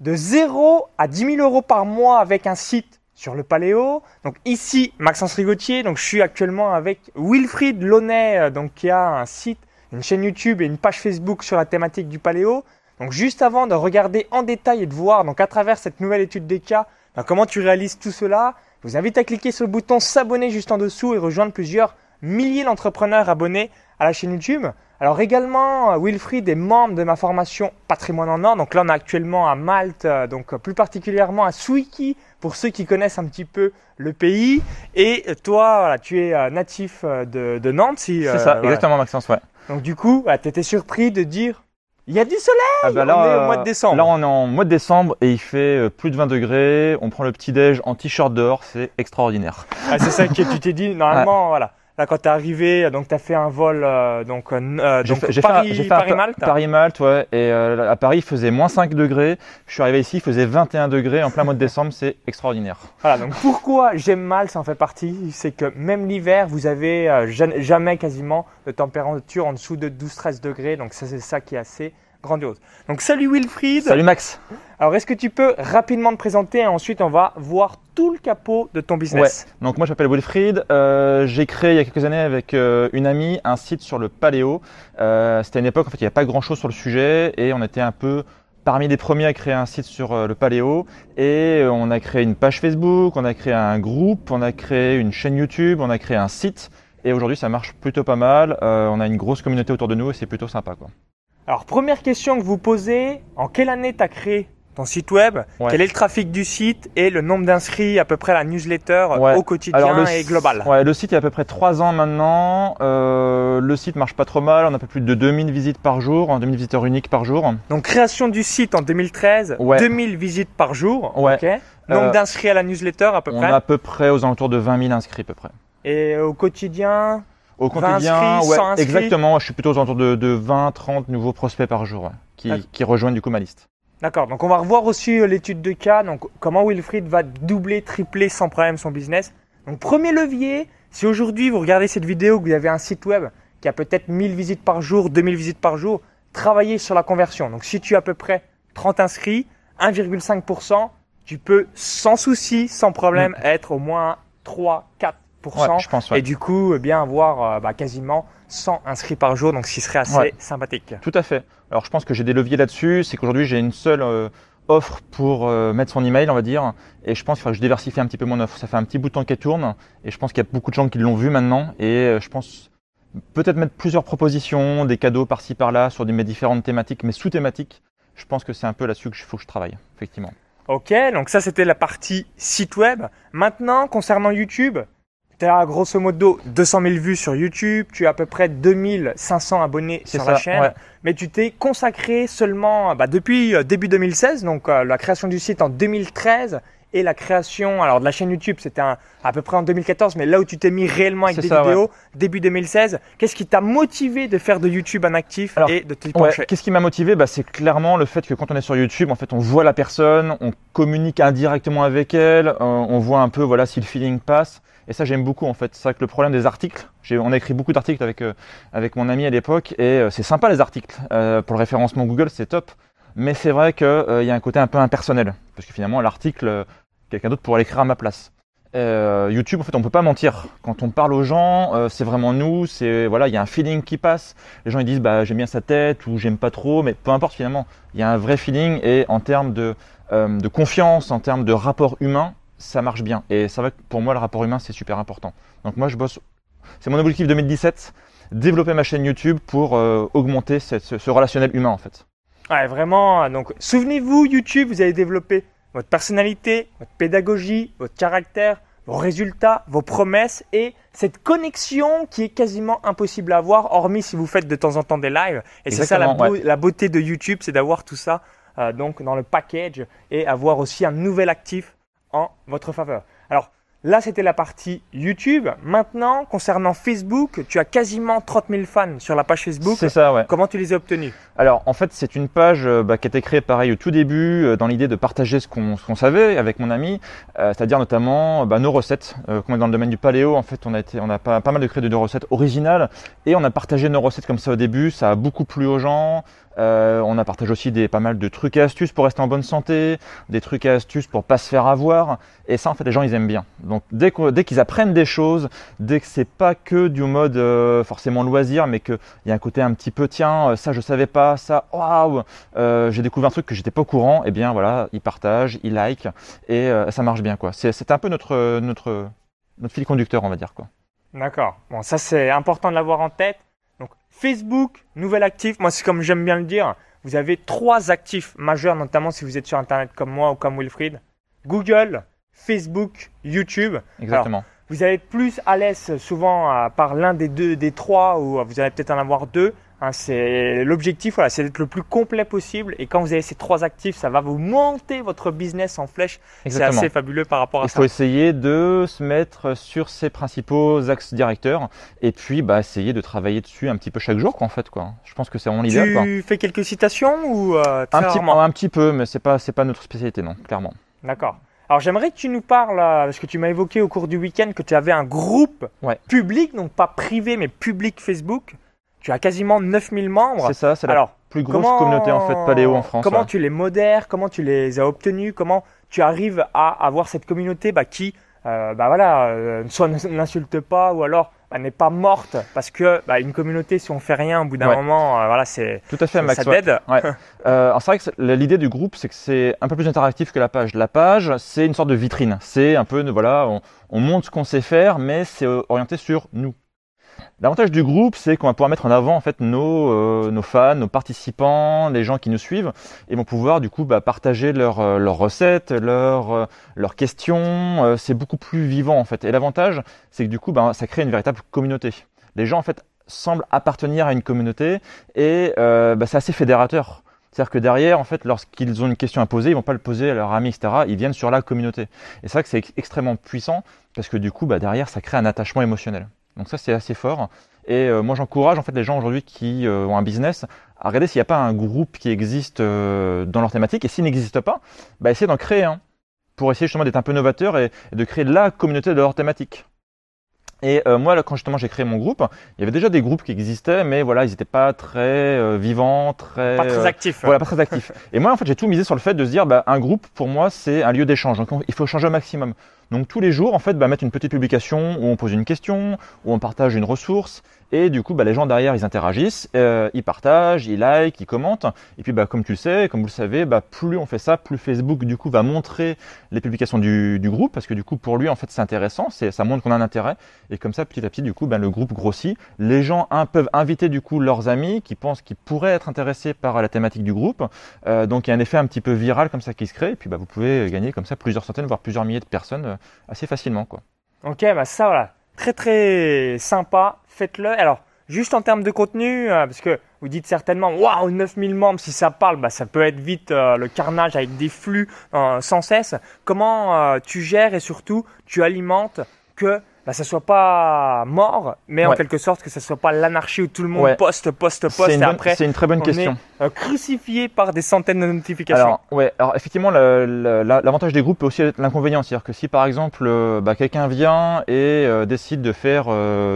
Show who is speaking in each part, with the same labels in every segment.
Speaker 1: de 0 à 10 000 euros par mois avec un site sur le paléo. Donc ici, Maxence Rigotier. Donc je suis actuellement avec Wilfried Launay, euh, donc qui a un site, une chaîne YouTube et une page Facebook sur la thématique du paléo. Donc juste avant de regarder en détail et de voir donc à travers cette nouvelle étude des cas ben, comment tu réalises tout cela, je vous invite à cliquer sur le bouton s'abonner juste en dessous et rejoindre plusieurs milliers d'entrepreneurs abonnés à la chaîne YouTube. Alors également, euh, Wilfried est membre de ma formation Patrimoine en or. Donc là, on est actuellement à Malte, euh, donc plus particulièrement à Swiki, pour ceux qui connaissent un petit peu le pays. Et toi, voilà, tu es euh, natif de, de Nantes. Si,
Speaker 2: C'est ça, exactement Maxence, ouais.
Speaker 1: Donc du coup, tu étais surpris de dire il y a du soleil
Speaker 2: ah bah
Speaker 1: là, On est au mois de décembre.
Speaker 2: Là, on est en mois de décembre et il fait plus de 20 degrés. On prend le petit-déj en t-shirt dehors. C'est extraordinaire.
Speaker 1: Ah, c'est ça que tu t'es dit. Normalement, voilà. Là, quand tu es arrivé, donc tu as fait un vol euh, donc, euh, donc Paris, Paris, Malte.
Speaker 2: Paris Malte, ouais. Et euh, à Paris, il faisait moins 5 degrés. Je suis arrivé ici, il faisait 21 degrés en plein mois de décembre. C'est extraordinaire.
Speaker 1: Voilà. Donc pourquoi j'aime Malte, ça en fait partie, c'est que même l'hiver, vous avez jamais quasiment de température en dessous de 12-13 degrés. Donc ça, c'est ça qui est assez grandiose. Donc salut Wilfried.
Speaker 2: Salut Max.
Speaker 1: Alors est-ce que tu peux rapidement te présenter et ensuite on va voir tout le capot de ton business
Speaker 2: ouais. Donc moi je m'appelle Wilfried. Euh, j'ai créé il y a quelques années avec euh, une amie un site sur le paléo. Euh, C'était une époque en fait il n'y avait pas grand chose sur le sujet et on était un peu parmi les premiers à créer un site sur euh, le paléo et on a créé une page Facebook, on a créé un groupe, on a créé une chaîne YouTube, on a créé un site et aujourd'hui ça marche plutôt pas mal. Euh, on a une grosse communauté autour de nous et c'est plutôt sympa quoi.
Speaker 1: Alors, première question que vous posez, en quelle année tu as créé ton site web? Quel est le trafic du site et le nombre d'inscrits à peu près à la newsletter au quotidien et global?
Speaker 2: Ouais, le site il y a à peu près 3 ans maintenant. Euh, le site marche pas trop mal, on a un peu plus de 2000 visites par jour, 2000 visiteurs uniques par jour.
Speaker 1: Donc création du site en 2013, 2000 visites par jour.
Speaker 2: Ouais.
Speaker 1: Nombre euh, d'inscrits à la newsletter à peu
Speaker 2: près?
Speaker 1: On
Speaker 2: a à peu près aux alentours de 20 000 inscrits à peu près.
Speaker 1: Et au quotidien?
Speaker 2: Au quotidien, ouais, exactement. Je suis plutôt aux alentours de, de 20, 30 nouveaux prospects par jour qui, qui, rejoignent du coup ma liste.
Speaker 1: D'accord. Donc on va revoir aussi euh, l'étude de cas. Donc comment Wilfried va doubler, tripler sans problème son business. Donc premier levier, si aujourd'hui vous regardez cette vidéo, que vous avez un site web qui a peut-être 1000 visites par jour, 2000 visites par jour, travaillez sur la conversion. Donc si tu as à peu près 30 inscrits, 1,5%, tu peux sans souci, sans problème, mm. être au moins 3, 4
Speaker 2: je pense, ouais.
Speaker 1: et du coup eh bien avoir euh, bah, quasiment 100 inscrits par jour, donc ce qui serait assez sympathique.
Speaker 2: Tout à fait. Alors je pense que j'ai des leviers là-dessus, c'est qu'aujourd'hui j'ai une seule euh, offre pour euh, mettre son email, on va dire, et je pense qu'il faudra que je diversifie un petit peu mon offre. Ça fait un petit bout de temps qu'elle tourne, et je pense qu'il y a beaucoup de gens qui l'ont vu maintenant, et je pense peut-être mettre plusieurs propositions, des cadeaux par-ci par-là sur des, mes différentes thématiques, mais sous-thématiques. Je pense que c'est un peu là-dessus qu'il faut que je travaille, effectivement.
Speaker 1: Ok, donc ça c'était la partie site web. Maintenant, concernant YouTube, tu as grosso modo 200 000 vues sur YouTube, tu as à peu près 2500 abonnés sur la chaîne, mais tu t'es consacré seulement bah, depuis euh, début 2016, donc euh, la création du site en 2013 et la création alors de la chaîne YouTube, c'était à peu près en 2014, mais là où tu t'es mis réellement avec des vidéos, début 2016, qu'est-ce qui t'a motivé de faire de YouTube un actif et de te pencher?
Speaker 2: Qu'est-ce qui m'a motivé? Bah, C'est clairement le fait que quand on est sur YouTube, en fait, on voit la personne, on communique indirectement avec elle, on voit un peu voilà si le feeling passe. Et ça, j'aime beaucoup en fait. C'est vrai que le problème des articles, on a écrit beaucoup d'articles avec, euh, avec mon ami à l'époque et euh, c'est sympa les articles. Euh, pour le référencement Google, c'est top. Mais c'est vrai qu'il y a un côté un peu impersonnel. Parce que finalement, l'article, quelqu'un d'autre pourrait l'écrire à ma place. YouTube, en fait, on peut pas mentir. Quand on parle aux gens, c'est vraiment nous. C'est voilà, il y a un feeling qui passe. Les gens ils disent bah j'aime bien sa tête ou j'aime pas trop, mais peu importe finalement. Il y a un vrai feeling et en termes de, de confiance, en termes de rapport humain, ça marche bien. Et vrai que pour moi, le rapport humain, c'est super important. Donc moi, je bosse. C'est mon objectif 2017, développer ma chaîne YouTube pour euh, augmenter ce, relationnel humain, en fait.
Speaker 1: Ouais, vraiment. Donc, souvenez-vous, YouTube, vous allez développer votre personnalité, votre pédagogie, votre caractère, vos résultats, vos promesses et cette connexion qui est quasiment impossible à avoir, hormis si vous faites de temps en temps des lives. Et c'est ça la, beauté de YouTube, c'est d'avoir tout ça euh, donc dans le package et avoir aussi un nouvel actif en votre faveur. Alors, Là, c'était la partie YouTube. Maintenant, concernant Facebook, tu as quasiment 30 000 fans sur la page Facebook.
Speaker 2: C'est ça, ouais.
Speaker 1: Comment tu les as obtenus?
Speaker 2: Alors, en fait, c'est une page euh, bah, qui a été créée pareil au tout début, euh, dans l'idée de partager ce qu'on qu'on savait avec mon ami, euh, c'est-à-dire notamment bah, nos recettes. Euh, comme on est dans le domaine du paléo, en fait, on a été, on a pas, pas mal de créés de recettes originales et on a partagé nos recettes comme ça au début. Ça a beaucoup plu aux gens. Euh, on a partagé aussi des pas mal de trucs et astuces pour rester en bonne santé, des trucs et astuces pour pas se faire avoir. Et ça, en fait, les gens, ils aiment bien. Donc, dès dès qu'ils apprennent des choses, dès que c'est pas que du mode euh, forcément loisir, mais qu'il y a un côté un petit peu, tiens, euh, ça je savais pas, ça, waouh, euh, j'ai découvert un truc que j'étais pas au courant, et bien voilà, ils partagent, ils like, et euh, ça marche bien, quoi. C'est c'est un peu notre, notre, notre fil conducteur, on va dire, quoi.
Speaker 1: D'accord. Bon, ça c'est important de l'avoir en tête. Facebook, nouvel actif. Moi, c'est comme j'aime bien le dire. Vous avez trois actifs majeurs, notamment si vous êtes sur Internet comme moi ou comme Wilfried. Google, Facebook, YouTube.
Speaker 2: Exactement.
Speaker 1: Vous allez être plus à l'aise souvent euh, par l'un des deux, des trois, ou euh, vous allez peut-être en avoir deux. Hein, c'est l'objectif, voilà, c'est d'être le plus complet possible. Et quand vous avez ces trois actifs, ça va vous monter votre business en flèche. C'est assez fabuleux par rapport à
Speaker 2: Il
Speaker 1: ça.
Speaker 2: faut essayer de se mettre sur ses principaux axes directeurs et puis bah, essayer de travailler dessus un petit peu chaque jour quoi, en fait quoi. Je pense que c'est vraiment l'idéal quoi.
Speaker 1: Tu fais quelques citations ou euh,
Speaker 2: Un petit, un petit peu mais c'est pas c'est pas notre spécialité non clairement.
Speaker 1: D'accord. Alors j'aimerais que tu nous parles, euh, parce que tu m'as évoqué au cours du week-end que tu avais un groupe
Speaker 2: Ouais.
Speaker 1: public, donc pas privé mais public Facebook. Tu as quasiment 9000 membres.
Speaker 2: C'est ça, c'est la
Speaker 1: Alors,
Speaker 2: plus grosse
Speaker 1: comment-
Speaker 2: communauté en fait paléo en France.
Speaker 1: Comment
Speaker 2: ouais.
Speaker 1: tu les modères Comment tu les as obtenus Comment tu arrives à avoir cette communauté bah, qui, euh, bah voilà, euh, soit n'insulte pas ou alors bah, n'est pas morte parce que bah, une communauté, si on fait rien, au bout d'un
Speaker 2: Ouais.
Speaker 1: moment, euh, voilà, c'est
Speaker 2: Tout à fait Max.
Speaker 1: ça t'aide.
Speaker 2: Ouais. Euh, c'est vrai que l'idée du groupe, c'est que c'est un peu plus interactif que la page. La page, c'est une sorte de vitrine. C'est un peu, voilà, on, on montre ce qu'on sait faire, mais c'est euh, orienté sur nous. L'avantage du groupe, c'est qu'on va pouvoir mettre en avant en fait nos, euh, nos fans, nos participants, les gens qui nous suivent, et vont pouvoir du coup bah, partager leurs euh, leurs recettes, leurs euh, leurs questions. Euh, c'est beaucoup plus vivant en fait. Et l'avantage, c'est que du coup, bah, ça crée une véritable communauté. Les gens en fait semblent appartenir à une communauté et euh, bah, c'est assez fédérateur. C'est-à-dire que derrière, en fait, lorsqu'ils ont une question à poser, ils vont pas le poser à leur ami, etc. Ils viennent sur la communauté. Et c'est vrai que c'est ex- extrêmement puissant parce que du coup, bah, derrière, ça crée un attachement émotionnel. Donc ça, c'est assez fort. Et euh, moi, j'encourage en fait les gens aujourd'hui qui euh, ont un business à regarder s'il n'y a pas un groupe qui existe euh, dans leur thématique. Et s'il n'existe pas, bah, essayer d'en créer un pour essayer justement d'être un peu novateur et, de créer la communauté de leur thématique. Et euh, moi, quand justement j'ai créé mon groupe, il y avait déjà des groupes qui existaient, mais voilà, ils n'étaient pas très euh, vivants, très,
Speaker 1: Pas très
Speaker 2: euh,
Speaker 1: actif.
Speaker 2: voilà, pas très actifs. Et moi, en fait, j'ai tout misé sur le fait de se dire, bah, un groupe, pour moi, c'est un lieu d'échange. Donc, on- il faut changer au maximum. Donc, tous les jours, en fait, bah, mettre une petite publication où on pose une question, où on partage une ressource. Et du coup, bah, les gens derrière, ils interagissent, euh, ils partagent, ils likent, ils commentent. Et puis, bah, comme tu le sais, comme vous le savez, bah, plus on fait ça, plus Facebook, du coup, va montrer les publications du, du groupe. Parce que, du coup, pour lui, en fait, c'est intéressant. C'est, ça montre qu'on a un intérêt. Et comme ça, petit à petit, du coup, bah, le groupe grossit. Les gens hein, peuvent inviter, du coup, leurs amis qui pensent qu'ils pourraient être intéressés par la thématique du groupe. Euh, donc il y a un effet un petit peu viral comme ça qui se crée, et puis bah, vous pouvez gagner comme ça plusieurs centaines, voire plusieurs milliers de personnes euh, assez facilement. Quoi.
Speaker 1: Ok, bah ça voilà, très très sympa, faites-le. Alors, juste en termes de contenu, euh, parce que vous dites certainement, waouh, 9000 membres, si ça parle, bah, ça peut être vite euh, le carnage avec des flux euh, sans cesse. Comment tu gères et surtout tu alimentes que bah, ça soit pas mort, mais en quelque sorte que ça soit pas l'anarchie où tout le monde
Speaker 2: Ouais.
Speaker 1: poste, poste, poste,
Speaker 2: C'est
Speaker 1: et
Speaker 2: une, bonne-
Speaker 1: après
Speaker 2: c'est une très bonne
Speaker 1: on
Speaker 2: question.
Speaker 1: est euh, crucifié par des centaines de notifications.
Speaker 2: Alors, ouais, alors effectivement, l'avantage des groupes peut aussi être l'inconvénient. C'est-à-dire que si par exemple euh, bah, quelqu'un vient et euh, décide de faire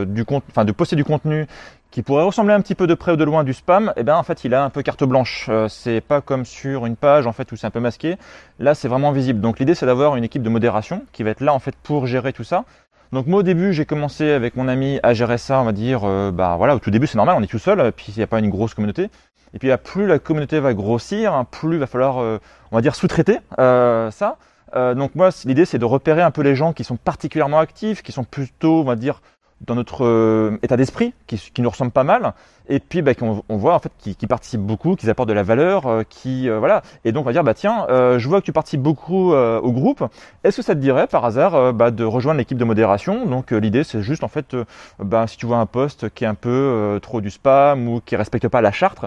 Speaker 2: du compte, enfin de poster du contenu qui pourrait ressembler un petit peu de près ou de loin du spam, eh ben en fait il a un peu carte blanche. Euh, c'est pas comme sur une page en fait où c'est un peu masqué. Là c'est vraiment visible. Donc l'idée c'est d'avoir une équipe de modération qui va être là en fait pour gérer tout ça. Donc moi au début j'ai commencé avec mon ami à gérer ça, on va dire, euh, bah voilà au tout début c'est normal, on est tout seul, puis il n'y a pas une grosse communauté. Et puis là, plus la communauté va grossir, hein, plus il va falloir, euh, on va dire, sous-traiter euh, ça. Euh, donc moi, l'idée, c'est de repérer un peu les gens qui sont particulièrement actifs, qui sont plutôt, on va dire, dans notre euh, état d'esprit, qui, qui nous ressemblent pas mal, et puis bah, qu'on on voit en fait qui, qui participent beaucoup, qui apportent de la valeur, euh, qui euh, voilà. Et donc on va dire bah tiens, euh, je vois que tu participes beaucoup euh, au groupe. Est-ce que ça te dirait par hasard euh, bah, de rejoindre l'équipe de modération? Donc l'idée c'est juste en fait, bah, si tu vois un poste qui est un peu trop du spam ou qui respecte pas la charte,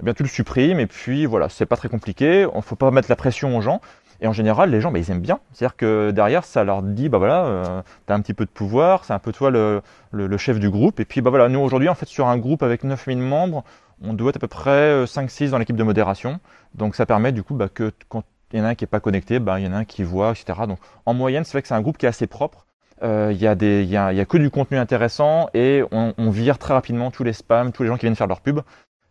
Speaker 2: eh bien tu le supprimes et puis voilà, c'est pas très compliqué. On faut pas mettre la pression aux gens. Et en général, les gens, ils aiment bien. C'est-à-dire que derrière, ça leur dit, bah voilà, euh, tu as un petit peu de pouvoir, c'est un peu toi le, chef du groupe. Et puis, bah voilà, nous aujourd'hui, en fait, sur un groupe avec 9000 membres, on doit être à peu près 5-6 euh, dans l'équipe de modération. Donc, ça permet du coup bah, que quand il y en a un qui n'est pas connecté, bah, il y en a un qui voit, etc. Donc, en moyenne, c'est vrai que c'est un groupe qui est assez propre. Euh, il y, a des, y, a, y a que du contenu intéressant et on, on vire très rapidement tous les spams, tous les gens qui viennent faire leur pub.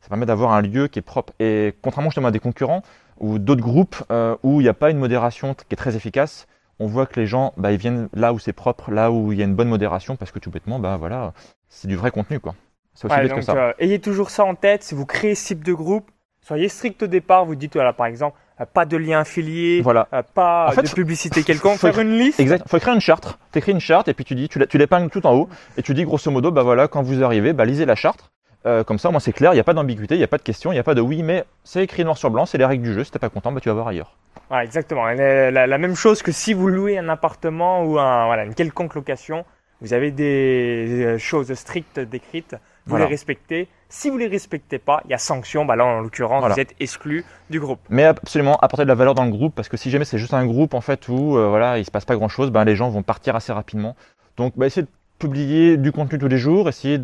Speaker 2: Ça permet d'avoir un lieu qui est propre. Et contrairement justement à des concurrents ou d'autres groupes euh, où il n'y a pas une modération qui est très efficace, on voit que les gens, bah, ils viennent là où c'est propre, là où il y a une bonne modération, parce que tout bêtement, bah voilà, c'est du vrai contenu, quoi.
Speaker 1: C'est aussi que ça. Euh, ayez toujours ça en tête. Si vous créez ce type de groupe, soyez strict au départ. Vous dites, voilà, par exemple, euh, pas de lien affilié,
Speaker 2: voilà.
Speaker 1: pas de publicité quelconque, faire une liste.
Speaker 2: Exact. Faut écrire une charte. T'écris une charte et puis tu dis, tu l'épingles tout en haut et tu dis grosso modo, bah voilà, quand vous arrivez, bah lisez la charte. Euh, comme ça, moi, c'est clair, il n'y a pas d'ambiguïté, il n'y a pas de question, il n'y a pas de oui, mais c'est écrit noir sur blanc, c'est les règles du jeu. Si t'es pas content, bah, tu vas voir ailleurs.
Speaker 1: Voilà, exactement. La, même chose que si vous louez un appartement ou un, voilà, une quelconque location, vous avez des, choses strictes décrites, vous les respectez. Si vous les respectez pas, il y a sanction. Bah là, en l'occurrence, vous êtes exclu du groupe.
Speaker 2: Mais absolument, apporter de la valeur dans le groupe, parce que si jamais c'est juste un groupe en fait où euh, voilà, il se passe pas grand chose, ben les gens vont partir assez rapidement. Donc, bah, essayez de publier du contenu tous les jours, essayer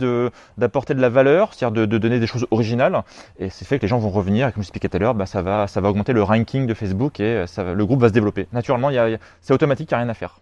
Speaker 2: d'apporter de, la valeur, c'est-à-dire de, donner des choses originales. Et c'est fait que les gens vont revenir. Et comme je expliquais tout à l'heure, bah, ça, va, ça va augmenter le ranking de Facebook et ça, le groupe va se développer. Naturellement, c'est automatique, il n'y a rien à faire.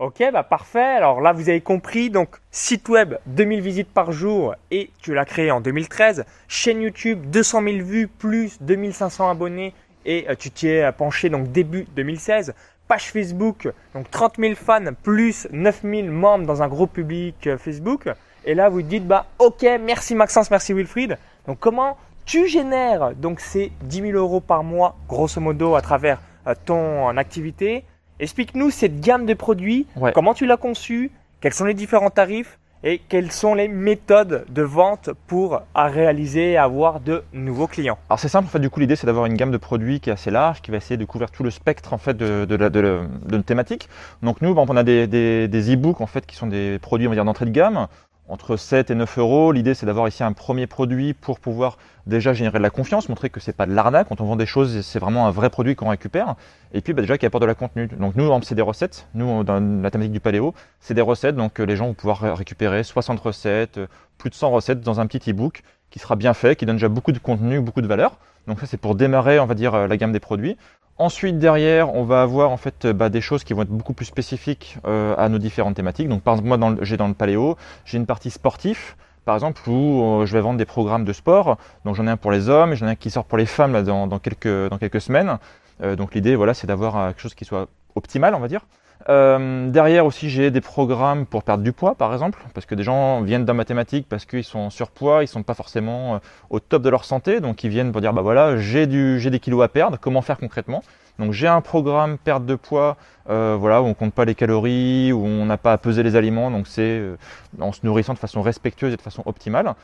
Speaker 1: Ok, bah parfait. Alors là, vous avez compris. Donc, site web, 2000 visites par jour et tu l'as créé en 2013. Chaîne YouTube, 200 000 vues plus 2500 abonnés et euh, tu t'y es penché donc début 2016 page Facebook, donc 30 000 fans plus 9 000 membres dans un groupe public euh, Facebook. Et là, vous dites, bah, ok, merci Maxence, merci Wilfried. Donc, comment tu génères donc ces 10 000 euros par mois, grosso modo, à travers euh, ton activité? Explique-nous cette gamme de produits, comment tu l'as conçue, quels sont les différents tarifs? Et quelles sont les méthodes de vente pour réaliser et avoir de nouveaux clients?
Speaker 2: Alors c'est simple, en fait, du coup l'idée c'est d'avoir une gamme de produits qui est assez large, qui va essayer de couvrir tout le spectre en fait de, de, de, de, thématique. Donc nous, on a des, des, des e-books en fait qui sont des produits on va dire d'entrée de gamme entre 7 et 9 euros. L'idée, c'est d'avoir ici un premier produit pour pouvoir déjà générer de la confiance, montrer que c'est pas de l'arnaque. Quand on vend des choses, c'est vraiment un vrai produit qu'on récupère. Et puis, bah, déjà, qui apporte de la contenu. Donc, nous, c'est des recettes. Nous, dans la thématique du paléo, c'est des recettes. Donc, euh, les gens vont pouvoir récupérer 60 recettes, euh, plus de 100 recettes dans un petit e-book qui sera bien fait, qui donne déjà beaucoup de contenu, beaucoup de valeur. Donc, ça, c'est pour démarrer, on va dire, euh, la gamme des produits. Ensuite, derrière, on va avoir en fait bah, des choses qui vont être beaucoup plus spécifiques euh, à nos différentes thématiques. Donc, par exemple, moi, j'ai dans le paléo, j'ai une partie sportif, par exemple, où euh, je vais vendre des programmes de sport. Donc, j'en ai un pour les hommes, et j'en ai un qui sort pour les femmes là, dans, quelques, dans quelques semaines. Euh, donc, l'idée, voilà, c'est d'avoir quelque chose qui soit optimal, on va dire. Euh, derrière aussi, j'ai des programmes pour perdre du poids, par exemple, parce que des gens viennent dans mathématiques parce qu'ils sont en surpoids, ils sont pas forcément euh, au top de leur santé, donc ils viennent pour dire bah voilà, j'ai du, j'ai des kilos à perdre, comment faire concrètement? Donc j'ai un programme perte de poids, euh, voilà, où on compte pas les calories, où on n'a pas à peser les aliments, donc c'est euh, en se nourrissant de façon respectueuse et de façon optimale.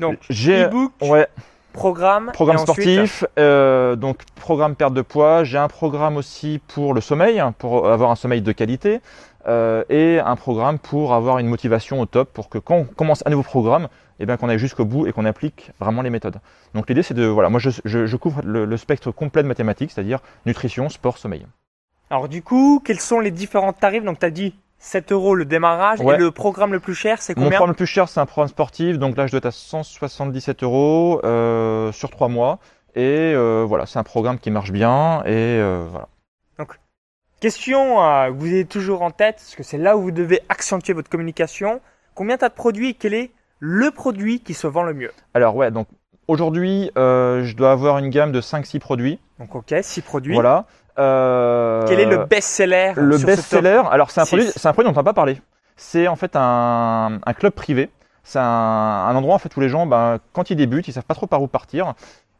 Speaker 1: Donc j'ai, ouais, Programme.
Speaker 2: Programme sportif, euh, donc programme perte de poids. J'ai un programme aussi pour le sommeil, hein, pour avoir un sommeil de qualité, euh, et un programme pour avoir une motivation au top, pour que quand on commence un nouveau programme, eh bien qu'on aille jusqu'au bout et qu'on applique vraiment les méthodes. Donc l'idée c'est de voilà, moi je, je, couvre le, le, spectre complet de mathématiques, c'est-à-dire nutrition, sport, sommeil.
Speaker 1: Alors du coup, quels sont les différents tarifs? Donc tu as dit 7 euros le démarrage. Et le programme le plus cher, c'est combien
Speaker 2: Mon programme le plus cher, c'est un programme sportif. Donc là, je dois être à 177 euros euh, sur 3 mois. Et euh, voilà, c'est un programme qui marche bien. Et euh, voilà.
Speaker 1: Donc, question que vous avez toujours en tête, parce que c'est là où vous devez accentuer votre communication. Combien tu as de produits et quel est le produit qui se vend le mieux?
Speaker 2: Alors ouais, donc aujourd'hui, je dois avoir une gamme de 5-6 produits.
Speaker 1: Donc ok, 6 produits.
Speaker 2: Voilà.
Speaker 1: Euh, Quel est le best-seller
Speaker 2: Le best-seller, alors c'est un, produit, c'est un produit dont on n'a pas parlé. C'est en fait un, un club privé. C'est un, un, endroit en fait où les gens, ben, quand ils débutent, ils savent pas trop par où partir.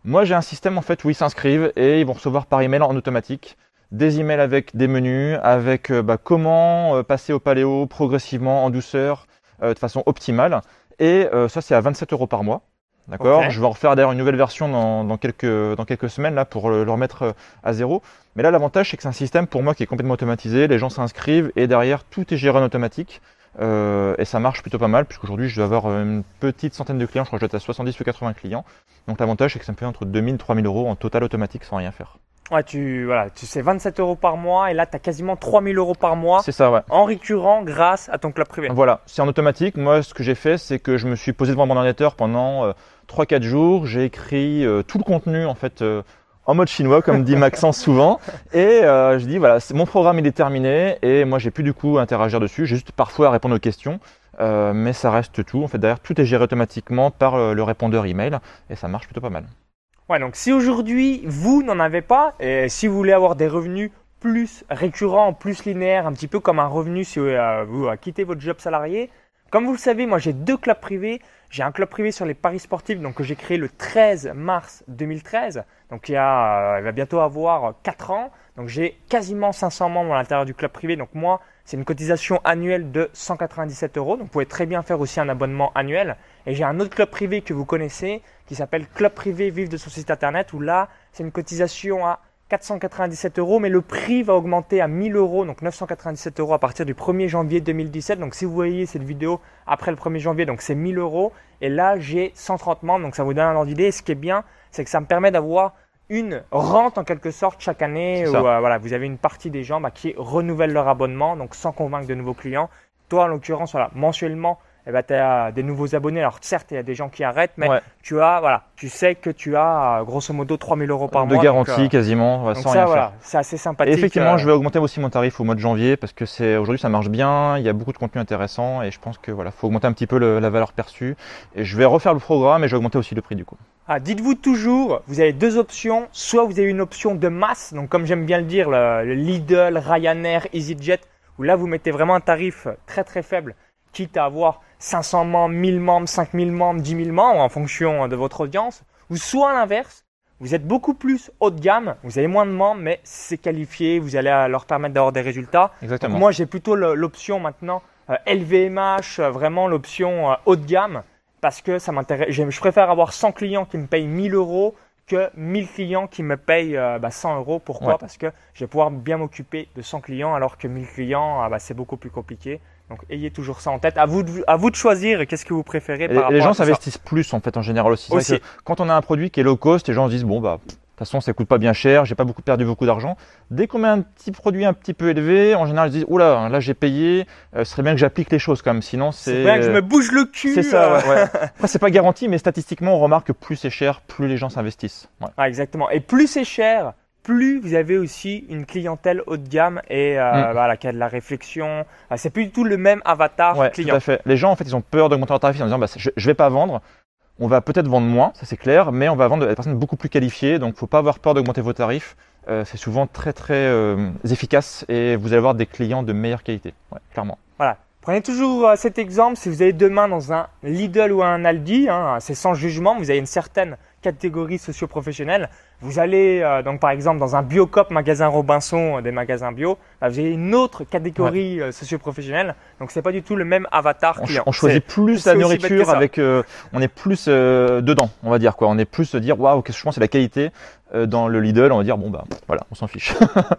Speaker 2: Moi, j'ai un système en fait où ils s'inscrivent et ils vont recevoir par email en automatique des emails avec des menus, avec euh, bah, comment euh, passer au paléo progressivement, en douceur, de façon optimale. Et ça, c'est à 27 euros par mois. D'accord Je vais en refaire d'ailleurs une nouvelle version dans, dans, quelques, dans quelques semaines là pour le, remettre euh, à zéro. Mais là, l'avantage, c'est que c'est un système pour moi qui est complètement automatisé. Les gens s'inscrivent et derrière, tout est géré en automatique. Euh, et ça marche plutôt pas mal, puisqu'aujourd'hui, je dois avoir une petite centaine de clients. Je crois que je dois être à 70 ou 80 clients. Donc l'avantage, c'est que ça me fait entre 2000 et 3000 euros en total automatique sans rien faire.
Speaker 1: Ouais, tu, voilà, tu sais 27 euros par mois et là, tu as quasiment 3000 euros par mois
Speaker 2: C'est ça, ouais.
Speaker 1: en récurrent grâce à ton club privé.
Speaker 2: Voilà, c'est en automatique. Moi, ce que j'ai fait, c'est que je me suis posé devant mon ordinateur pendant euh, 3-4 jours. J'ai écrit euh, tout le contenu, en fait, euh, en mode chinois, comme dit Maxence souvent. Et euh, je dis, voilà, mon programme, il est terminé. Et moi, j'ai plus du coup à interagir dessus. J'ai juste parfois à répondre aux questions. Mais ça reste tout. En fait, derrière, tout est géré automatiquement par le répondeur email. Et ça marche plutôt pas mal.
Speaker 1: Ouais, donc si aujourd'hui vous n'en avez pas, et si vous voulez avoir des revenus plus récurrents, plus linéaires, un petit peu comme un revenu si vous euh, quittez votre job salarié, comme vous le savez, moi j'ai deux clubs privés. J'ai un club privé sur les paris sportifs donc, que j'ai créé le 13 mars 2013. Donc il, euh, il va bientôt avoir 4 ans. Donc j'ai quasiment 500 membres à l'intérieur du club privé. Donc moi, c'est une cotisation annuelle de 197 euros. Donc vous pouvez très bien faire aussi un abonnement annuel. Et j'ai un autre club privé que vous connaissez qui s'appelle Club Privé Vive de son site internet où là, c'est une cotisation à 497 euros, mais le prix va augmenter à 1000 euros, donc 997 euros à partir du 1er janvier 2017. Donc si vous voyez cette vidéo après le 1er janvier, donc c'est 1000 euros. Et là, j'ai 130 membres, donc ça vous donne un ordre d'idée. Ce qui est bien, c'est que ça me permet d'avoir une rente en quelque sorte chaque année où euh, voilà, vous avez une partie des gens bah, qui renouvellent leur abonnement, donc sans convaincre de nouveaux clients. Toi, en l'occurrence, voilà, mensuellement, eh ben, tu as des nouveaux abonnés. Alors certes, il y a des gens qui arrêtent, mais
Speaker 2: Ouais.
Speaker 1: tu as, voilà, tu sais que tu as euh, grosso modo 3000 euros par
Speaker 2: de
Speaker 1: mois.
Speaker 2: garantie,
Speaker 1: donc, euh,
Speaker 2: quasiment, sans
Speaker 1: ça,
Speaker 2: rien
Speaker 1: voilà, c'est assez
Speaker 2: Et
Speaker 1: sympathique.
Speaker 2: effectivement,
Speaker 1: euh,
Speaker 2: je vais augmenter aussi mon tarif au mois de janvier parce que c'est aujourd'hui ça marche bien, il y a beaucoup de contenu intéressant et je pense que voilà, faut augmenter un petit peu le- la valeur perçue. Et je vais refaire le programme et je vais augmenter aussi le prix du coup.
Speaker 1: Ah, Dites-vous toujours, vous avez deux options. Soit vous avez une option de masse, donc comme j'aime bien le dire, le, le Lidl, Ryanair, EasyJet, où là vous mettez vraiment un tarif très très faible, quitte à avoir 500 membres, 1000 membres, 5000 membres, 10 000 membres en fonction de votre audience. Ou soit à l'inverse, vous êtes beaucoup plus haut de gamme, vous avez moins de membres, mais c'est qualifié, vous allez euh, leur permettre d'avoir des résultats. Donc
Speaker 2: Exactement.
Speaker 1: moi, j'ai plutôt l'option maintenant euh, LVMH, euh, vraiment l'option euh, haut de gamme, parce que ça m'intéresse. Je préfère avoir 100 clients qui me payent 1000 euros que 1000 clients qui me payent euh, bah, 100 euros. Pourquoi?
Speaker 2: Ouais.
Speaker 1: Parce que je vais pouvoir bien m'occuper de 100 clients, alors que 1000 clients, ah, bah, c'est beaucoup plus compliqué. Donc, ayez toujours ça en tête. À vous de, à vous de choisir qu'est-ce que vous préférez.
Speaker 2: Et
Speaker 1: par
Speaker 2: les gens s'investissent plus en fait en général aussi.
Speaker 1: Aussi.
Speaker 2: que quand on a un produit qui est low cost, les gens se disent bon bah de toute façon ça coûte pas bien cher, j'ai pas beaucoup perdu beaucoup d'argent. Dès qu'on met un petit produit un petit peu élevé, en général ils se disent oula là j'ai payé, euh, ce serait bien que j'applique les choses quand même, sinon
Speaker 1: C'est
Speaker 2: c'est
Speaker 1: bien que je me bouge le cul.
Speaker 2: c'est ça.
Speaker 1: euh.
Speaker 2: ouais, ouais. Après c'est pas garanti, mais statistiquement on remarque que plus c'est cher, plus les gens s'investissent. Ouais.
Speaker 1: Ah, exactement. Et plus c'est cher, plus vous avez aussi une clientèle haut de gamme et euh,
Speaker 2: Mm.
Speaker 1: voilà, qui a de la réflexion. Ah, c'est plus du tout le même avatar
Speaker 2: Ouais, tout
Speaker 1: client.
Speaker 2: à fait. Les gens, en fait, ils ont peur d'augmenter leur tarif en disant, bah, je, je vais pas vendre. On va peut-être vendre moins, ça c'est clair, mais on va vendre des personnes beaucoup plus qualifiées. Donc, faut pas avoir peur d'augmenter vos tarifs. Euh, c'est souvent très très euh, efficace et vous allez avoir des clients de meilleure qualité. Ouais, clairement.
Speaker 1: Voilà. Prenez toujours euh, cet exemple si vous allez demain dans un Lidl ou un Aldi, hein, c'est sans jugement, vous avez une certaine catégorie socio-professionnelle. Vous allez euh, donc par exemple dans un Biocop magasin Robinson, euh, des magasins bio, bah, vous avez une autre catégorie euh, socio-professionnelle. Donc c'est pas du tout le même avatar
Speaker 2: On,
Speaker 1: client.
Speaker 2: on choisit plus la nourriture avec, euh, on est plus euh, dedans, on va dire quoi. On est plus se dire waouh, qu'est-ce que je pense c'est la qualité. Euh, dans le Lidl, on va dire bon bah voilà, on s'en fiche.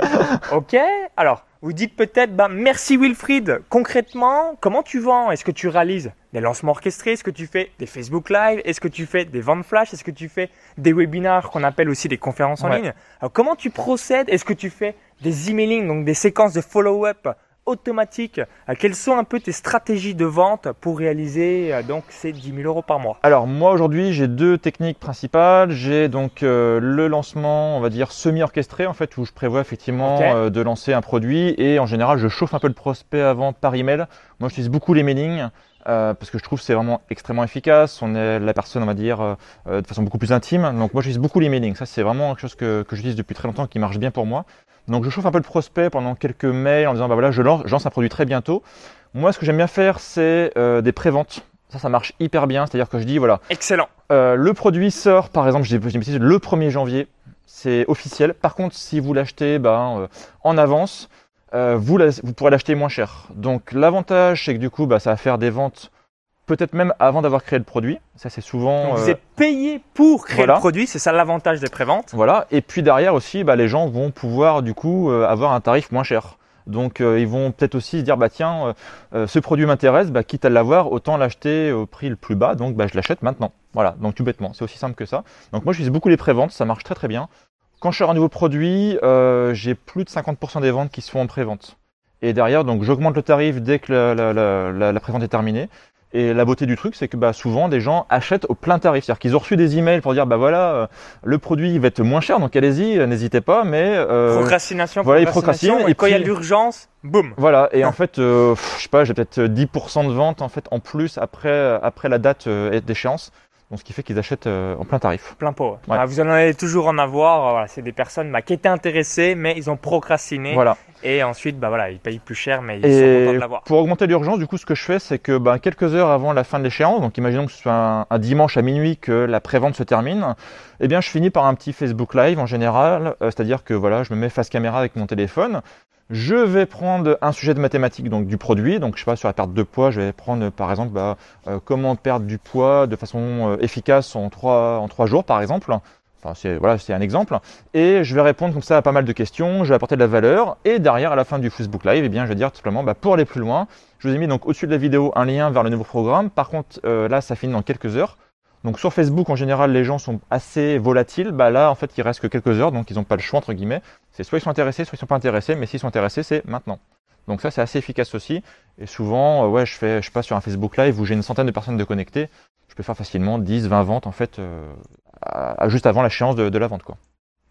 Speaker 1: Ok, alors vous dites peut-être, bah, merci Wilfried. Concrètement, comment tu vends? Est-ce que tu réalises des lancements orchestrés? Est-ce que tu fais des Facebook Live? Est-ce que tu fais des ventes flash? Est-ce que tu fais des webinars qu'on appelle aussi des conférences en
Speaker 2: Ouais.
Speaker 1: ligne? Alors comment tu procèdes? Est-ce que tu fais des emailing, donc des séquences de follow-up automatiques Euh, Quelles sont un peu tes stratégies de vente pour réaliser euh, donc ces 10 000 euros par mois?
Speaker 2: Alors moi aujourd'hui j'ai deux techniques principales. J'ai donc euh, le lancement, on va dire semi-orchestré en fait, où je prévois effectivement euh, de lancer un produit et en général je chauffe un peu le prospect avant par email. Moi j'utilise beaucoup les mailings. euh, parce que je trouve que c'est vraiment extrêmement efficace. On est la personne, on va dire, euh, de façon beaucoup plus intime. Donc moi j'utilise beaucoup les mailings. Ça c'est vraiment quelque chose que, que j'utilise depuis très longtemps, qui marche bien pour moi. Donc je chauffe un peu le prospect pendant quelques mails en disant bah voilà je lance, je lance un produit très bientôt. Moi ce que j'aime bien faire c'est euh, des préventes. Ça ça marche hyper bien. C'est-à-dire que je dis voilà
Speaker 1: Excellent.
Speaker 2: euh, le produit sort, par exemple, j'ai le 1er janvier, c'est officiel. Par contre, si vous l'achetez ben, euh, en avance, euh, vous, la- vous pourrez l'acheter moins cher. Donc l'avantage, c'est que du coup, bah, ça va faire des ventes peut-être même avant d'avoir créé le produit. Ça, c'est souvent...
Speaker 1: Donc, vous
Speaker 2: euh,
Speaker 1: êtes payé pour créer
Speaker 2: voilà.
Speaker 1: le produit, c'est ça l'avantage des préventes.
Speaker 2: Voilà. Et puis derrière aussi, bah, les gens vont pouvoir du coup euh, avoir un tarif moins cher. Donc euh, ils vont peut-être aussi se dire bah tiens euh, euh, ce produit m'intéresse, bah, quitte à l'avoir, autant l'acheter au prix le plus bas, donc bah, je l'achète maintenant. Voilà, donc tout bêtement, c'est aussi simple que ça. Donc moi j'utilise beaucoup les préventes, ça marche très très bien. Quand je sors un nouveau produit, euh, j'ai plus de 50% des ventes qui se font en pré-vente. Et derrière, donc j'augmente le tarif dès que la, la, la, la pré-vente est terminée. Et la beauté du truc, c'est que bah, souvent des gens achètent au plein tarif. C'est-à-dire qu'ils ont reçu des emails pour dire bah voilà, euh, le produit il va être moins cher, donc allez-y, euh, n'hésitez pas. Mais euh,
Speaker 1: procrastination,
Speaker 2: voilà, ils
Speaker 1: procrastination,
Speaker 2: procrastinent,
Speaker 1: Et
Speaker 2: et
Speaker 1: quand il y a l'urgence, boum.
Speaker 2: voilà. Et en fait, euh, pff, je sais pas, j'ai peut-être 10% de vente en fait en plus après après la date d'échéance. Donc ce qui fait qu'ils achètent euh, en plein tarif.
Speaker 1: Plein pot.
Speaker 2: Ouais.
Speaker 1: Ah, vous en allez toujours en avoir. euh, Voilà, c'est des personnes bah, qui étaient intéressées, mais ils ont procrastiné.
Speaker 2: Voilà.
Speaker 1: Et ensuite, bah voilà, ils payent plus cher, mais ils sont contents
Speaker 2: Et
Speaker 1: de l'avoir.
Speaker 2: pour augmenter l'urgence, du coup, ce que je fais, c'est que bah, quelques heures avant la fin de l'échéance, donc imaginons que ce soit un, un dimanche à minuit que la prévente se termine, eh bien, je finis par un petit Facebook Live en général, euh, c'est-à-dire que voilà, je me mets face caméra avec mon téléphone. Je vais prendre un sujet de mathématiques donc du produit, donc je sais pas sur la perte de poids, je vais prendre par exemple bah, euh, comment perdre du poids de façon euh, efficace en trois en trois jours par exemple. Enfin c'est voilà c'est un exemple et je vais répondre comme ça à pas mal de questions, je vais apporter de la valeur et derrière à la fin du Facebook Live, eh bien je vais dire tout simplement bah, pour aller plus loin, je vous ai mis donc au-dessus de la vidéo un lien vers le nouveau programme. Par contre euh, là ça finit dans quelques heures. Donc sur Facebook en général les gens sont assez volatiles, bah là en fait il reste que quelques heures donc ils n'ont pas le choix entre guillemets. C'est soit ils sont intéressés, soit ils sont pas intéressés, mais s'ils sont intéressés c'est maintenant. Donc ça c'est assez efficace aussi. Et souvent euh, ouais je fais je passe sur un Facebook Live où j'ai une centaine de personnes de connectées, je peux faire facilement 10, 20 ventes en fait euh, à- juste avant l'échéance de, de la vente quoi.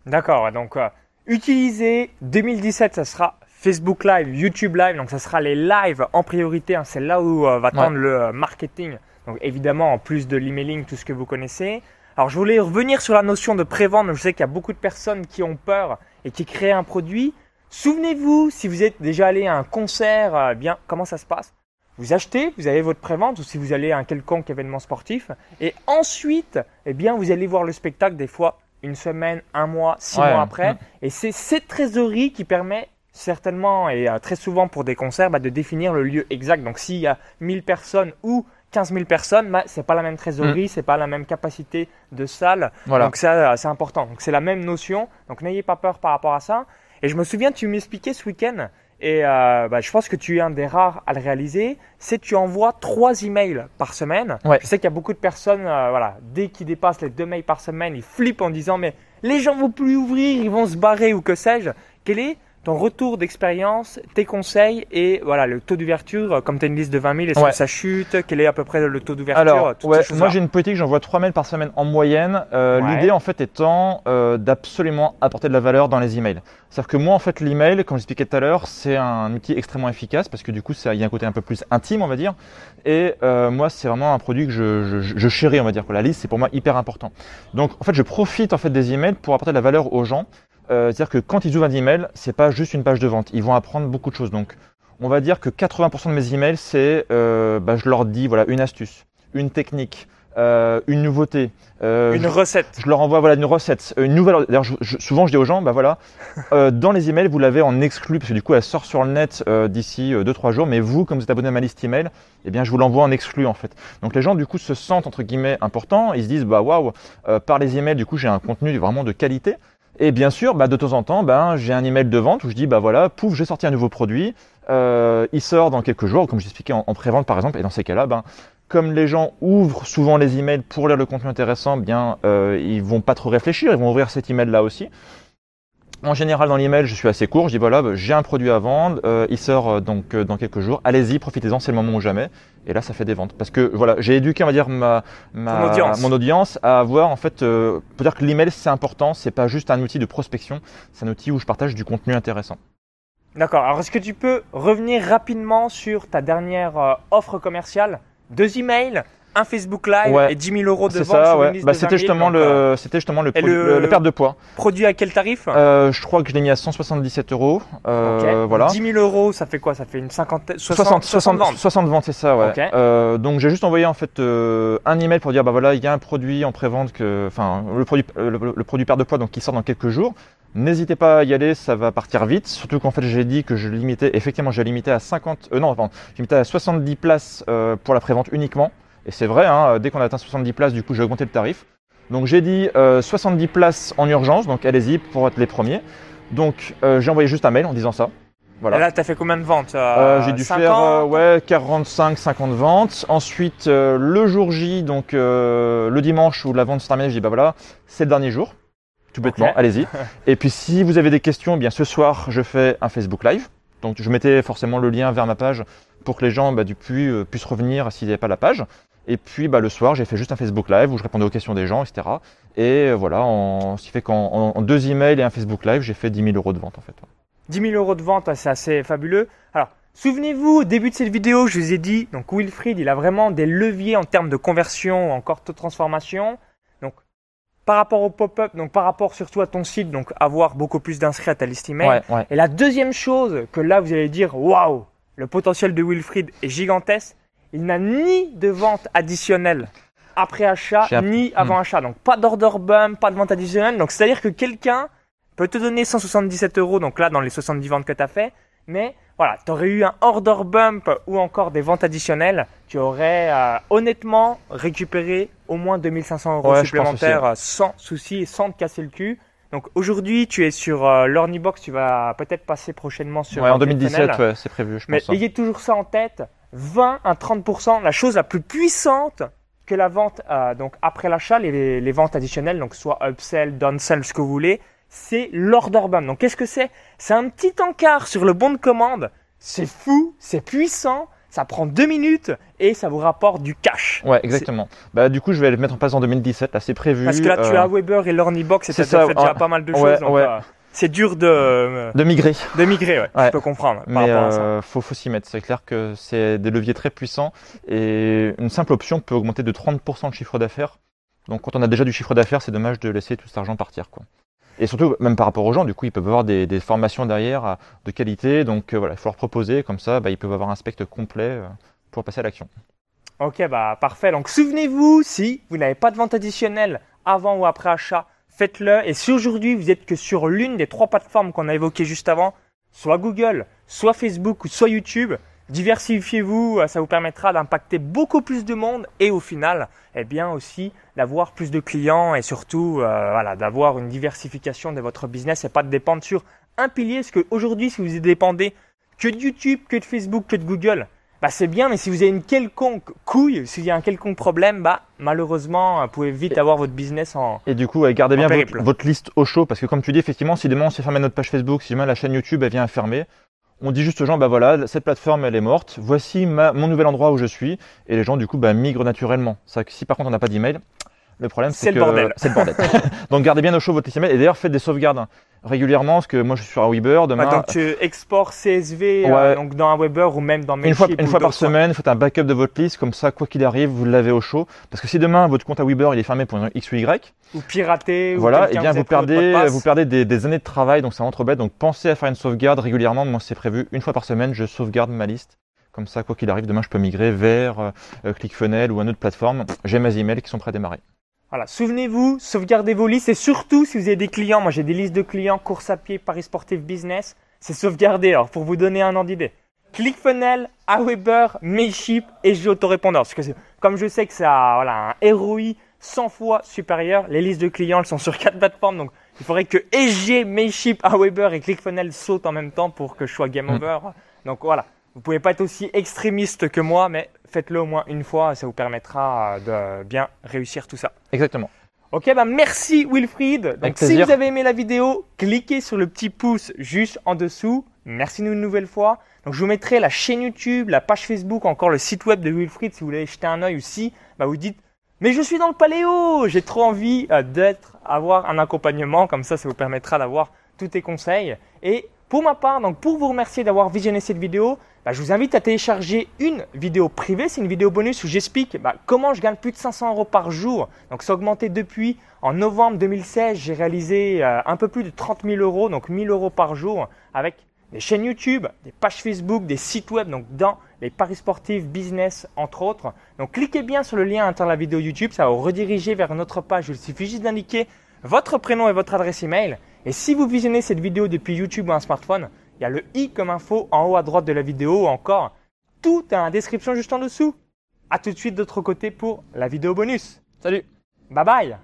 Speaker 1: D'accord, donc euh, utilisez 2017, ça sera Facebook Live, YouTube Live, donc ça sera les lives en priorité, hein, c'est là où euh, va
Speaker 2: Ouais.
Speaker 1: tendre le marketing. Donc évidemment, en plus de l'emailing, tout ce que vous connaissez. Alors je voulais revenir sur la notion de prévente, je sais qu'il y a beaucoup de personnes qui ont peur et qui créent un produit. Souvenez-vous, si vous êtes déjà allé à un concert, euh, bien comment ça se passe? Vous achetez, vous avez votre prévente, ou si vous allez à un quelconque événement sportif, et ensuite, eh bien, vous allez voir le spectacle des fois une semaine, un mois, six
Speaker 2: Ouais.
Speaker 1: mois après.
Speaker 2: Mm.
Speaker 1: Et c'est cette trésorerie qui permet certainement et euh, très souvent pour des concerts bah, de définir le lieu exact. Donc s'il y a 1000 personnes ou 15 000 personnes, bah, c'est pas la même trésorerie, c'est pas la même capacité de salle.
Speaker 2: Voilà.
Speaker 1: Donc ça, euh, c'est important. Donc c'est la même notion. Donc n'ayez pas peur par rapport à ça. Et je me souviens, tu m'expliquais ce week-end, et euh, bah, je pense que tu es un des rares à le réaliser, c'est que tu envoies trois emails par semaine.
Speaker 2: Ouais.
Speaker 1: Je sais qu'il y a beaucoup de personnes, euh, voilà, dès qu'ils dépassent les deux mails par semaine, ils flippent en disant mais les gens vont plus ouvrir, ils vont se barrer ou que sais-je. Quel est ton retour d'expérience, tes conseils et voilà le taux d'ouverture, euh, comme tu as une liste de 20 000, est-ce
Speaker 2: Ouais.
Speaker 1: que ça chute? Quel est à peu près le taux d'ouverture
Speaker 2: Alors,
Speaker 1: toutes
Speaker 2: ouais, moi j'ai une politique, j'envoie 3 mails par semaine en moyenne. Euh,
Speaker 1: Ouais.
Speaker 2: L'idée en fait étant euh, d'absolument apporter de la valeur dans les emails. C'est-à-dire que moi en fait l'email, comme j'expliquais tout à l'heure, c'est un outil extrêmement efficace parce que du coup ça, il y a un côté un peu plus intime on va dire. Et euh, moi c'est vraiment un produit que je, je, je chéris on va dire. Quoi. La liste c'est pour moi hyper important. Donc en fait je profite en fait des emails pour apporter de la valeur aux gens. Euh, C'est-à-dire que quand ils ouvrent un email, c'est pas juste une page de vente. Ils vont apprendre beaucoup de choses. Donc on va dire que 80% de mes emails, c'est euh, bah, je leur dis voilà une astuce, une technique, euh, une nouveauté. euh,
Speaker 1: Une
Speaker 2: je,
Speaker 1: recette.
Speaker 2: je leur envoie voilà une recette, une nouvelle. D'ailleurs, je- je- souvent je dis aux gens, bah voilà, euh, dans les emails vous l'avez en exclu parce que du coup elle sort sur le net euh, d'ici 2-3 jours. Mais vous, comme vous êtes abonné à ma liste email, eh bien je vous l'envoie en exclu en fait. Donc les gens du coup se sentent entre guillemets importants. Ils se disent bah waouh, euh, par les emails du coup j'ai un contenu vraiment de qualité. Et bien sûr, bah, de temps en temps, ben, j'ai un email de vente où je dis, bah voilà, pouf, j'ai sorti un nouveau produit, euh, il sort dans quelques jours, comme j'expliquais en, en pré-vente par exemple, et dans ces cas-là, ben, comme les gens ouvrent souvent les emails pour lire le contenu intéressant, bien, euh, ils vont pas trop réfléchir, ils vont ouvrir cet email-là aussi. En général, dans l'email, je suis assez court. Je dis voilà, j'ai un produit à vendre, euh, il sort euh, donc euh, dans quelques jours. Allez-y, profitez-en, c'est le moment ou jamais. Et là, ça fait des ventes. Parce que voilà, j'ai éduqué, on va dire ma, ma
Speaker 1: audience.
Speaker 2: mon audience à avoir en fait, euh, peut dire que l'email c'est important. C'est pas juste un outil de prospection, c'est un outil où je partage du contenu intéressant.
Speaker 1: D'accord. Alors, est-ce que tu peux revenir rapidement sur ta dernière euh, offre commerciale? Deux emails, un Facebook Live
Speaker 2: Ouais.
Speaker 1: et 10 000 euros de
Speaker 2: C'est
Speaker 1: vente
Speaker 2: ouais. Bah,
Speaker 1: de 20
Speaker 2: c'était
Speaker 1: 000,
Speaker 2: justement
Speaker 1: euh,
Speaker 2: le, c'était justement le,
Speaker 1: le-
Speaker 2: le- perte de poids.
Speaker 1: produit à quel tarif?
Speaker 2: Euh, je crois que je l'ai mis à 177 euros. Euh,
Speaker 1: Ok.
Speaker 2: Voilà.
Speaker 1: 10 000 euros, ça fait quoi? Ça fait une cinquantaine,
Speaker 2: 60, 60,
Speaker 1: ventes.
Speaker 2: 60 ventes, c'est ça, ouais.
Speaker 1: Ok.
Speaker 2: Euh, donc j'ai juste envoyé en fait euh, un email pour dire bah voilà il y a un produit en prévente que, enfin le produit, le, le produit perte de poids donc qui sort dans quelques jours. N'hésitez pas à y aller, ça va partir vite. Surtout qu'en fait j'ai dit que je limitais, effectivement j'ai limité à 50, euh, non pardon, j'ai limité à 70 places euh, pour la prévente uniquement. Et c'est vrai, hein, dès qu'on atteint 70 places, du coup j'ai augmenté le tarif. Donc j'ai dit euh, 70 places en urgence, donc allez-y pour être les premiers. Donc euh, j'ai envoyé juste un mail en disant ça. Voilà.
Speaker 1: Et là, tu as fait combien de ventes
Speaker 2: Euh, j'ai dû
Speaker 1: 50?
Speaker 2: faire euh, ouais 45 50 ventes. Ensuite euh, le jour J donc euh, le dimanche où la vente se terminait, je dis bah voilà, c'est le dernier jour. tout bêtement, allez-y. Et puis si vous avez des questions, eh bien ce soir je fais un Facebook Live. Donc je mettais forcément le lien vers ma page pour que les gens bah, du puits euh, puissent revenir s'ils n'avaient pas la page. Et puis bah, le soir j'ai fait juste un Facebook Live où je répondais aux questions des gens, etc. Et euh, voilà, en, ce qui fait qu'en en- en deux emails et un Facebook Live, j'ai fait 10 000 euros de vente en fait.
Speaker 1: 10 000 euros de vente, c'est assez fabuleux. Alors, souvenez-vous, au début de cette vidéo, je vous ai dit, donc Wilfried, il a vraiment des leviers en termes de conversion, encore de transformation. Donc, par rapport au pop-up, donc par rapport surtout à ton site, donc avoir beaucoup plus d'inscrits à ta liste email.
Speaker 2: Ouais, ouais.
Speaker 1: Et la deuxième chose que là, vous allez dire, waouh, le potentiel de Wilfried est gigantesque. Il n'a ni de vente additionnelle après achat, ni avant achat. Donc, pas d'order bump, pas de vente additionnelle. Donc, c'est-à-dire que quelqu'un peut te donner 177 euros, donc là, dans les 70 ventes que tu as fait. Mais voilà, tu aurais eu un order bump ou encore des ventes additionnelles. Tu aurais euh, honnêtement récupéré au moins 2500 euros
Speaker 2: Ouais,
Speaker 1: supplémentaires euh, sans souci et sans te casser le cul. Donc aujourd'hui, tu es sur euh, l'Ornibox, tu vas peut-être passer prochainement sur
Speaker 2: Ouais, en euh,2017,
Speaker 1: Clickfunnel.
Speaker 2: ouais, c'est prévu, je
Speaker 1: Mais
Speaker 2: pense. hein.
Speaker 1: ayez toujours ça en tête. 20 à 30%, la chose la plus puissante que la vente, euh, donc après l'achat, les, les ventes additionnelles, donc soit upsell, downsell, ce que vous voulez, c'est l'order bump. Donc qu'est-ce que c'est? C'est un petit encart sur le bon de commande. C'est fou, c'est puissant, ça prend deux minutes et ça vous rapporte du cash.
Speaker 2: Ouais, exactement. Bah, du coup, je vais le mettre en place en 2017. Là, c'est prévu.
Speaker 1: Parce que là, tu
Speaker 2: euh,
Speaker 1: as Weber et l'Ornibox
Speaker 2: c'est ça,
Speaker 1: fait déjà pas mal de
Speaker 2: Ouais,
Speaker 1: choses. donc,
Speaker 2: ouais.
Speaker 1: euh, c'est dur de, euh,
Speaker 2: de migrer.
Speaker 1: de migrer, ouais.
Speaker 2: Ouais.
Speaker 1: Je peux comprendre par
Speaker 2: Mais
Speaker 1: rapport à ça.
Speaker 2: euh, faut, faut s'y mettre. C'est clair que c'est des leviers très puissants et une simple option peut augmenter de 30% le chiffre d'affaires. Donc, quand on a déjà du chiffre d'affaires, c'est dommage de laisser tout cet argent partir, quoi. Et surtout, même par rapport aux gens, du coup, ils peuvent avoir des, des formations derrière euh, de qualité. Donc, euh, voilà, il faut leur proposer. Comme ça, bah, ils peuvent avoir un spectre complet pour passer à l'action.
Speaker 1: Ok, bah parfait. Donc souvenez-vous, si vous n'avez pas de vente additionnelle avant ou après achat, faites-le. Et si aujourd'hui vous êtes que sur l'une des trois plateformes qu'on a évoquées juste avant, soit Google, soit Facebook ou soit YouTube, diversifiez-vous. euh, Ça vous permettra d'impacter beaucoup plus de monde et au final, eh bien aussi d'avoir plus de clients et surtout, euh, voilà, d'avoir une diversification de votre business et pas de dépendre sur un pilier. Parce qu'aujourd'hui, si vous dépendez que de YouTube, que de Facebook, que de Google, bah c'est bien, mais si vous avez une quelconque couille, s'il y a un quelconque problème, bah malheureusement, vous pouvez vite avoir votre business en.
Speaker 2: Et du coup, gardez
Speaker 1: En
Speaker 2: bien votre, votre liste au chaud, parce que comme tu dis, effectivement, si demain on s'est fermé notre page Facebook, si demain la chaîne YouTube elle vient à fermer, on dit juste aux gens, bah voilà, cette plateforme elle est morte, voici ma- mon nouvel endroit où je suis, et les gens du coup bah, migrent naturellement. Si par contre on n'a pas d'email, le problème
Speaker 1: C'est
Speaker 2: que
Speaker 1: bordel.
Speaker 2: c'est le bordel. Donc gardez bien au chaud votre liste email, et d'ailleurs faites des sauvegardes hein, régulièrement, parce que moi je suis sur un Weber, demain,
Speaker 1: donc tu exportes CSV euh,
Speaker 2: Ouais.
Speaker 1: donc dans un Weber ou même dans
Speaker 2: une fois,
Speaker 1: Mailchimp
Speaker 2: une fois par semaine, faites un backup de votre liste, comme ça, quoi qu'il arrive, vous l'avez au chaud. Parce que si demain votre compte à Weber il est fermé pour une X ou Y,
Speaker 1: Ou pirater. ou
Speaker 2: Voilà, et
Speaker 1: quelqu'un
Speaker 2: bien
Speaker 1: vous
Speaker 2: perdez, vous perdez des, des années de travail, donc c'est vraiment trop bête. Donc pensez à faire une sauvegarde régulièrement. Moi, c'est prévu une fois par semaine, je sauvegarde ma liste. Comme ça, quoi qu'il arrive, demain, je peux migrer vers euh, euh, ClickFunnels ou une autre plateforme. J'ai mes emails qui sont prêts à démarrer.
Speaker 1: Voilà, souvenez-vous, sauvegardez vos listes et surtout si vous avez des clients, moi j'ai des listes de clients, course à pied, Paris Sportif Business, c'est sauvegarder. Alors pour vous donner un ordre d'idée, ClickFunnels, Aweber, Mailchimp et Autorépondeur. Parce que comme je sais que ça a voilà, un ROI 100 fois supérieur, les listes de clients elles sont sur quatre plateformes, donc il faudrait que SG, Mailchimp, Aweber et ClickFunnels sautent en même temps pour que je sois game
Speaker 2: Mm.
Speaker 1: over. Donc voilà, vous pouvez pas être aussi extrémiste que moi, mais faites-le au moins une fois, ça vous permettra euh, de bien réussir tout ça.
Speaker 2: Exactement.
Speaker 1: Ok, bah merci Wilfried. Donc
Speaker 2: Avec
Speaker 1: si
Speaker 2: plaisir.
Speaker 1: vous avez aimé la vidéo, cliquez sur le petit pouce juste en dessous. Merci une nouvelle fois. Donc je vous mettrai la chaîne YouTube, la page Facebook, encore le site web de Wilfried si vous voulez jeter un œil aussi. Bah vous dites, mais je suis dans le paléo, j'ai trop envie euh, d'être, avoir un accompagnement comme ça, ça vous permettra d'avoir tous tes conseils. Et pour ma part, donc pour vous remercier d'avoir visionné cette vidéo, bah, je vous invite à télécharger une vidéo privée. C'est une vidéo bonus où j'explique bah, comment je gagne plus de 500 euros par jour. Donc, c'est augmenté depuis. En novembre 2016, j'ai réalisé euh, un peu plus de 30 000 euros, donc 1000 euros par jour, avec des chaînes YouTube, des pages Facebook, des sites web, donc dans les paris sportifs, business, entre autres. Donc, cliquez bien sur le lien à l'intérieur de la vidéo YouTube. Ça va vous rediriger vers notre page. Il suffit juste d'indiquer votre prénom et votre adresse email. Et si vous visionnez cette vidéo depuis YouTube ou un smartphone, il y a le i comme info en haut à droite de la vidéo ou encore tout est en description juste en dessous. À tout de suite de l'autre côté pour la vidéo bonus.
Speaker 2: Salut
Speaker 1: Bye bye